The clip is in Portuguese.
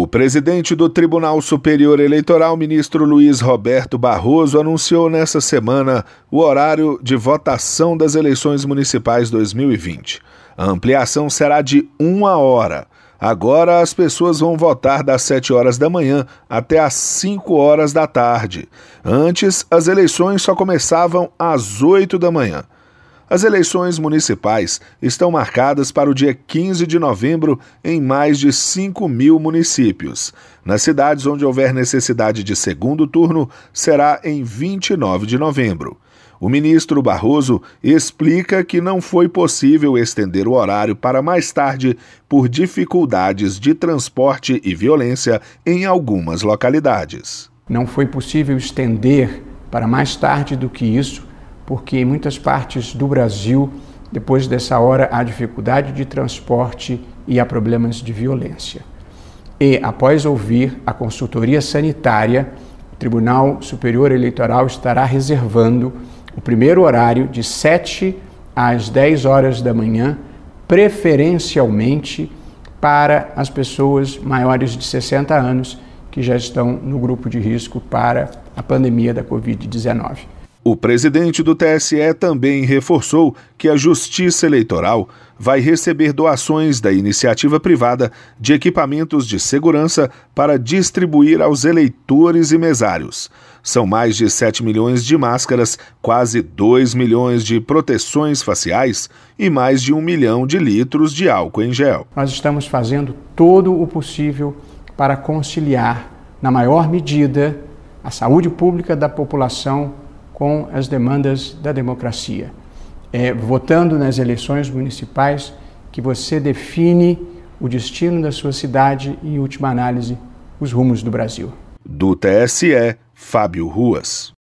O presidente do Tribunal Superior Eleitoral, ministro Luiz Roberto Barroso, anunciou nesta semana o horário de votação das eleições municipais 2020. A ampliação será de uma hora. Agora as pessoas vão votar das 7 horas da manhã até às 5 horas da tarde. Antes, as eleições só começavam às 8 da manhã. As eleições municipais estão marcadas para o dia 15 de novembro em mais de 5 mil municípios. Nas cidades onde houver necessidade de segundo turno, será em 29 de novembro. O ministro Barroso explica que não foi possível estender o horário para mais tarde por dificuldades de transporte e violência em algumas localidades. Não foi possível estender para mais tarde do que isso porque em muitas partes do Brasil, depois dessa hora, há dificuldade de transporte e há problemas de violência. E, após ouvir a consultoria sanitária, o Tribunal Superior Eleitoral estará reservando o primeiro horário de 7 às 10 horas da manhã, preferencialmente para as pessoas maiores de 60 anos que já estão no grupo de risco para a pandemia da Covid-19. O presidente do TSE também reforçou que a Justiça Eleitoral vai receber doações da iniciativa privada de equipamentos de segurança para distribuir aos eleitores e mesários. São mais de 7 milhões de máscaras, quase 2 milhões de proteções faciais e mais de um milhão de litros de álcool em gel. Nós estamos fazendo todo o possível para conciliar, na maior medida, a saúde pública da população com as demandas da democracia. É votando nas eleições municipais que você define o destino da sua cidade e, em última análise, os rumos do Brasil. Do TSE, Fábio Ruas.